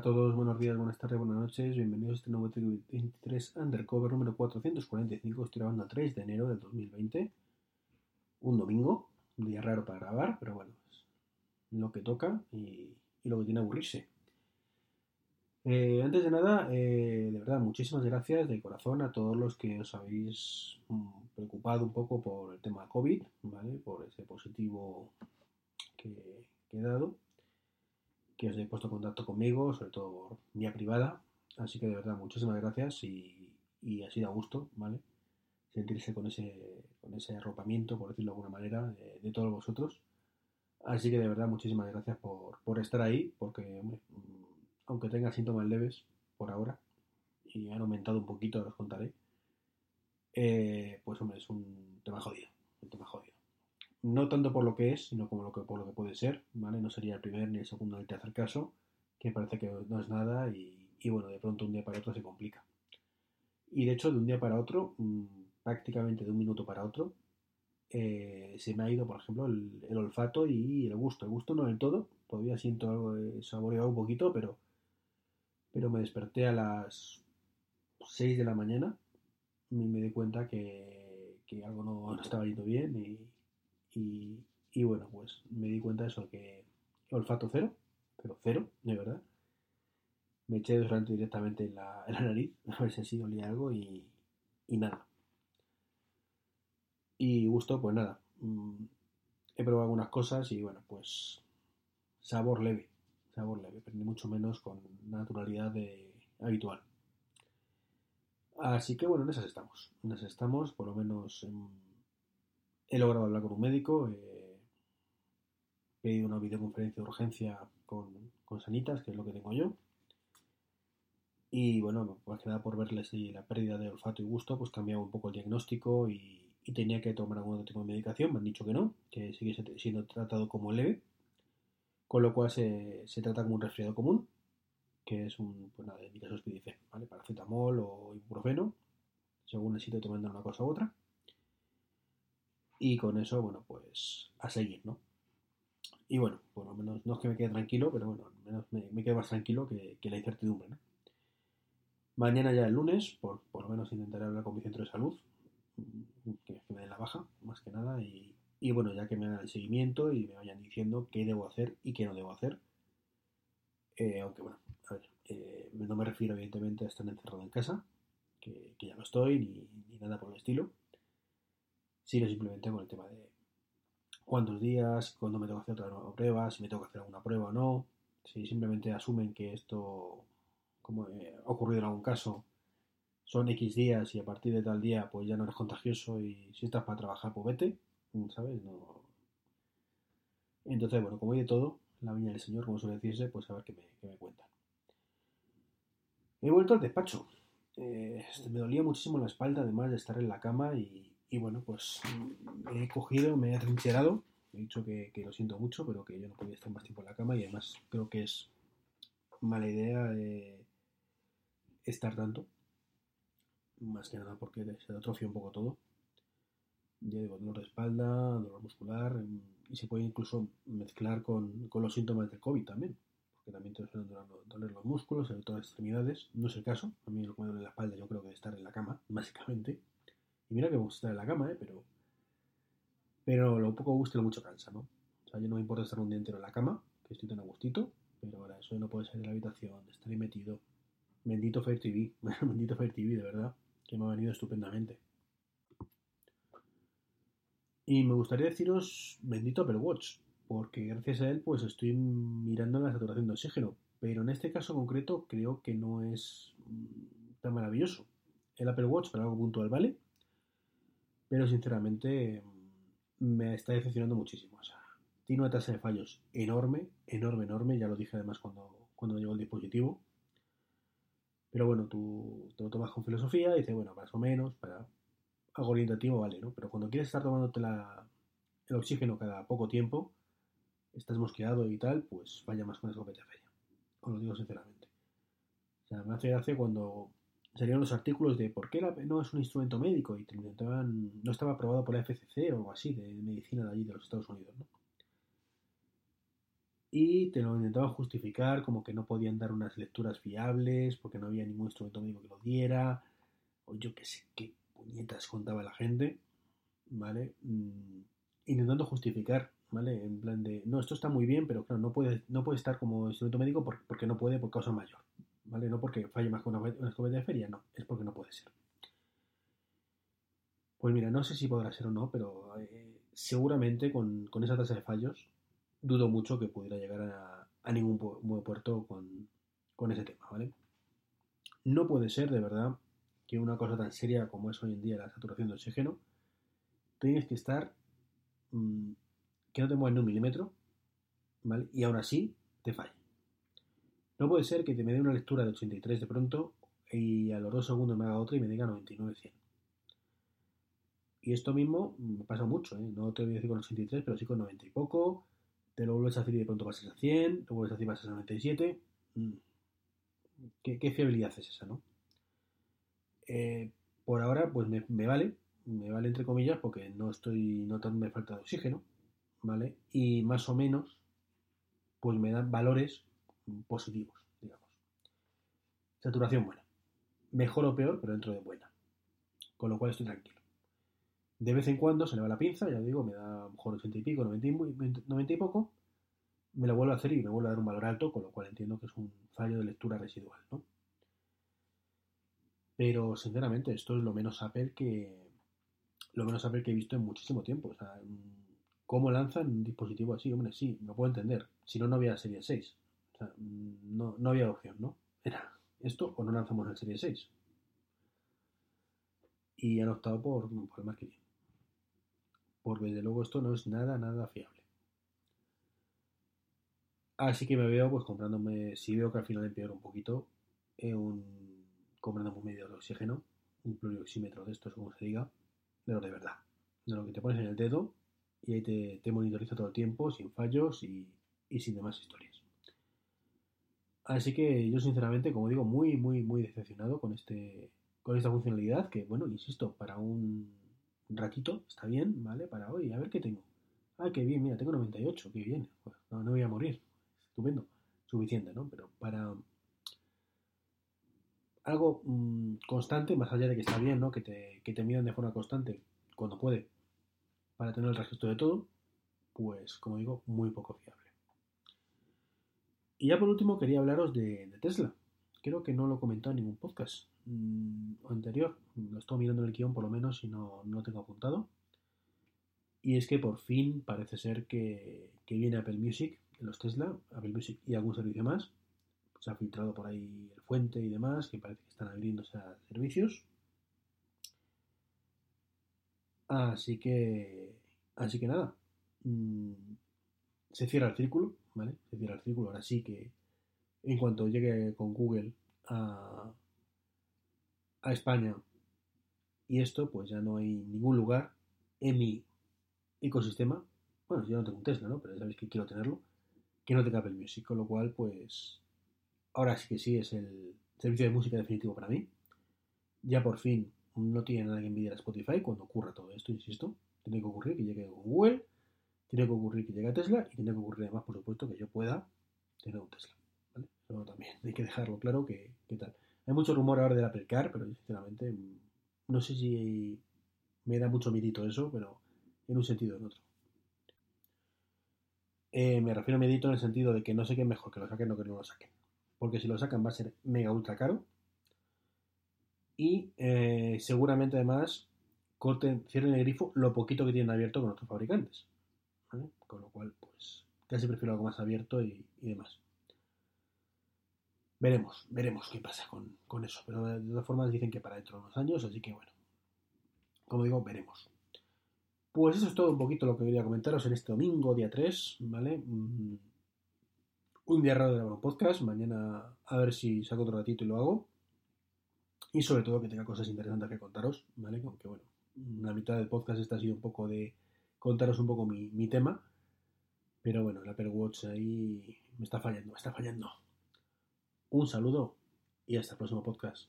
todos, buenos días, buenas tardes, buenas noches, bienvenidos a este nuevo 23 Undercover número 445, estoy grabando el 3 de enero del 2020, un domingo, un día raro para grabar, pero bueno, es lo que toca y, lo que tiene aburrirse. Eh, antes de nada, eh, de verdad, muchísimas gracias de corazón a todos los que os habéis mm, preocupado un poco por el tema COVID. Por ese positivo que, que he dado que os he puesto contacto conmigo, sobre todo por vía privada. Así que de verdad, muchísimas gracias y, y ha sido a gusto, ¿vale? Sentirse con ese, con ese arropamiento, por decirlo de alguna manera, de, todos vosotros. Así que de verdad, muchísimas gracias por, por estar ahí, porque, hombre, mm, aunque tenga síntomas leves por ahora, y han aumentado un poquito, os contaré, eh, pues hombre, es un tema jodido, un tema jodido no tanto por lo que es, sino como lo que, por lo que puede ser, ¿vale? No sería el primer ni el segundo ni el tercer caso, que parece que no es nada y, y bueno, de pronto un día para otro se complica. Y de hecho, de un día para otro, mmm, prácticamente de un minuto para otro, eh, se me ha ido, por ejemplo, el, el, olfato y el gusto. El gusto no del todo, todavía siento algo de saboreado un poquito, pero, pero me desperté a las 6 de la mañana y me di cuenta que, que algo no, no estaba yendo bien y, y, bueno, pues me di cuenta de eso, que olfato cero, pero cero, de verdad. Me eché desodorante directamente en la, en la, nariz, a ver si así olía algo y, y nada. Y gusto, pues nada. Mmm, he probado algunas cosas y bueno, pues sabor leve, sabor leve, pero ni mucho menos con naturalidad de, habitual. Así que bueno, en esas estamos. En esas estamos, por lo menos en he logrado hablar con un médico, eh, he pedido una videoconferencia de urgencia con, con, Sanitas, que es lo que tengo yo. Y bueno, más que nada por verle si la pérdida de olfato y gusto, pues cambiaba un poco el diagnóstico y, y, tenía que tomar algún otro tipo de medicación. Me han dicho que no, que sigue siendo tratado como leve, con lo cual se, se trata como un resfriado común, que es un, pues nada, en mi caso es PDC, ¿vale? Paracetamol o ibuprofeno, según necesito tomando una cosa u otra. Y con eso, bueno, pues a seguir, ¿no? Y bueno, por lo menos no es que me quede tranquilo, pero bueno, al menos me, me quedo más tranquilo que, la incertidumbre, ¿no? Mañana ya el lunes, por, por lo menos intentaré hablar con mi centro de salud, que, que me den la baja, más que nada, y, y, bueno, ya que me hagan el seguimiento y me vayan diciendo qué debo hacer y qué no debo hacer. Eh, aunque bueno, a ver, eh, no me refiero evidentemente a estar encerrado en casa, que, que ya no estoy, ni, ni nada por el estilo sino simplemente con el tema de cuántos días, cuándo me tengo que hacer otra nueva prueba, si me tengo que hacer alguna prueba o no, si simplemente asumen que esto, como ha ocurrido en algún caso, son X días y a partir de tal día pues ya no eres contagioso y si estás para trabajar pues vete, ¿sabes? No... Entonces, bueno, como hay de todo, la viña del Señor, como suele decirse, pues a ver qué me, cuentan. He vuelto al despacho. Eh, me dolía muchísimo la espalda, además de estar en la cama y, y bueno, pues me he cogido, me he atrincherado. He dicho que, que, lo siento mucho, pero que yo no podía estar más tiempo en la cama y además creo que es mala idea eh, estar tanto. Más que nada porque se atrofia un poco todo. Ya digo, dolor de espalda, dolor muscular y se puede incluso mezclar con, con los síntomas del COVID también. Porque también te suelen doler los músculos, sobre todo las extremidades. No es el caso. A mí lo que me duele la espalda yo creo que es estar en la cama, básicamente y mira que me gusta estar en la cama, ¿eh? Pero, pero lo poco gusto y lo mucho cansa, ¿no? O sea, yo no me importa estar un día entero en la cama, que estoy tan a gustito, pero ahora eso no puede salir de la habitación, estar ahí metido. Bendito Fire TV, bendito Fire TV, de verdad, que me ha venido estupendamente. Y me gustaría deciros bendito Apple Watch, porque gracias a él pues estoy mirando la saturación de oxígeno, pero en este caso concreto creo que no es tan maravilloso. El Apple Watch para algo puntual vale, pero sinceramente me está decepcionando muchísimo. O sea, tiene una tasa de fallos enorme, enorme, enorme. Ya lo dije además cuando, cuando llegó el dispositivo. Pero bueno, tú te lo tomas con filosofía y dices, bueno, más o menos, para algo orientativo vale, ¿no? Pero cuando quieres estar tomándote la, el oxígeno cada poco tiempo, estás mosqueado y tal, pues vaya más con escopeta feria. Os lo digo sinceramente. O sea, me hace gracia cuando serían los artículos de por qué la, no es un instrumento médico y no estaba aprobado por la FCC o algo así, de medicina de allí de los Estados Unidos, ¿no? y te lo intentaban justificar como que no podían dar unas lecturas fiables porque no había ningún instrumento médico que lo diera, o yo qué sé qué puñetas contaba la gente, ¿vale? Mm, intentando justificar, ¿vale? En plan de, no, esto está muy bien, pero claro, no puede, no puede estar como instrumento médico porque no puede por causa mayor, ¿vale? No porque falle más que una, escopeta de feria, no, es porque no puede ser. Pues mira, no sé si podrá ser o no, pero eh, seguramente con, con, esa tasa de fallos dudo mucho que pudiera llegar a, ningún buen puerto con, con, ese tema, ¿vale? No puede ser, de verdad, que una cosa tan seria como es hoy en día la saturación de oxígeno, tienes que estar mmm, que no te muevan ni un milímetro, ¿vale? Y aún así te falle. No puede ser que te me dé una lectura de 83 de pronto y a los dos segundos me haga otra y me diga 99-100. Y esto mismo me pasa mucho, ¿eh? no te voy a decir con 83, pero sí con 90 y poco. Te lo vuelves a hacer y de pronto pasas a 100, lo vuelves a hacer y pasas a 97. Mm. ¿Qué, ¿Qué, fiabilidad es esa, no? Eh, por ahora, pues me, me, vale, me vale entre comillas, porque no estoy notando falta de oxígeno, ¿vale? Y más o menos, pues me dan valores positivos, digamos. Saturación buena. Mejor o peor, pero dentro de buena. Con lo cual estoy tranquilo. De vez en cuando se le va la pinza, ya digo, me da lo mejor 80 y pico, 90 y, 90 y poco, me lo vuelvo a hacer y me vuelvo a dar un valor alto, con lo cual entiendo que es un fallo de lectura residual, ¿no? Pero sinceramente, esto es lo menos Apple que lo menos Apple que he visto en muchísimo tiempo. O sea, ¿cómo lanzan un dispositivo así? Hombre, sí, no puedo entender. Si no, no había Serie 6. Sea, no, no había opción, ¿no? Era esto o no lanzamos el Serie 6. Y han optado por, por el que bien porque desde luego esto no es nada, nada fiable. Así que me veo pues comprándome, si veo que al final empeora un poquito, eh, un, comprándome un medio de oxígeno, un plurioxímetro de estos, como se diga, de lo de verdad, de lo que te pones en el dedo y ahí te, te monitoriza todo el tiempo, sin fallos y, y sin demás historias. Así que yo sinceramente, como digo, muy, muy, muy decepcionado con este con esta funcionalidad que, bueno, insisto, para un ratito, está bien, ¿vale? Para hoy, a ver qué tengo. Ah, qué bien, mira, tengo 98, qué bien. no, no voy a morir. Estupendo. Suficiente, ¿no? Pero para algo mmm, constante, más allá de que está bien, ¿no? Que te, que te midan de forma constante cuando puede, para tener el registro de todo, pues, como digo, muy poco fiable. Y ya por último quería hablaros de, Tesla. Creo que no lo he comentado en ningún podcast. Mm, anterior. Lo estoy mirando en el guion por lo menos y no, no lo tengo apuntado. Y es que por fin parece ser que, que, viene Apple Music los Tesla, Apple Music y algún servicio más. Se ha filtrado por ahí el fuente y demás, que parece que están abriéndose a servicios. Así que, así que nada, mmm, se cierra el círculo, ¿vale? Se cierra el círculo. Ahora sí que en cuanto llegue con Google a, a España y esto pues ya no hay ningún lugar en mi ecosistema, bueno, yo no tengo un Tesla, ¿no? Pero ya sabéis que quiero tenerlo, que no tenga Apple Music, con lo cual pues ahora sí que sí es el servicio de música definitivo para mí. Ya por fin no tiene nada que envidiar a Spotify cuando ocurra todo esto, insisto. Tiene que ocurrir que llegue con Google, tiene que ocurrir que llegue a Tesla y tiene que ocurrir además, por supuesto, que yo pueda tener un Tesla. ¿vale? Pero también hay que dejarlo claro que, tal. Hay mucho rumor ahora del Apple Car, pero sinceramente no sé si me da mucho miedito eso, pero en un sentido o en otro. Eh, me refiero a miedito en el sentido de que no sé qué es mejor que lo saquen o que no lo saquen. Porque si lo sacan va a ser mega ultra caro. Y eh, seguramente además cierren el grifo lo poquito que tienen abierto con otros fabricantes. ¿Vale? Con lo cual, pues casi prefiero algo más abierto y, demás. Veremos, veremos qué pasa con, con, eso. Pero de todas formas dicen que para dentro de unos años, así que bueno. Como digo, veremos. Pues eso es todo un poquito lo que quería comentaros en este domingo, día 3, ¿vale? Mm, un día raro de grabar un podcast. Mañana a ver si saco otro ratito y lo hago. Y sobre todo que tenga cosas interesantes que contaros, ¿vale? Aunque bueno, la mitad del podcast esta ha sido un poco de contaros un poco mi, mi tema. Pero bueno, el Apple Watch ahí me está fallando, me está fallando. Un saludo y hasta el próximo podcast.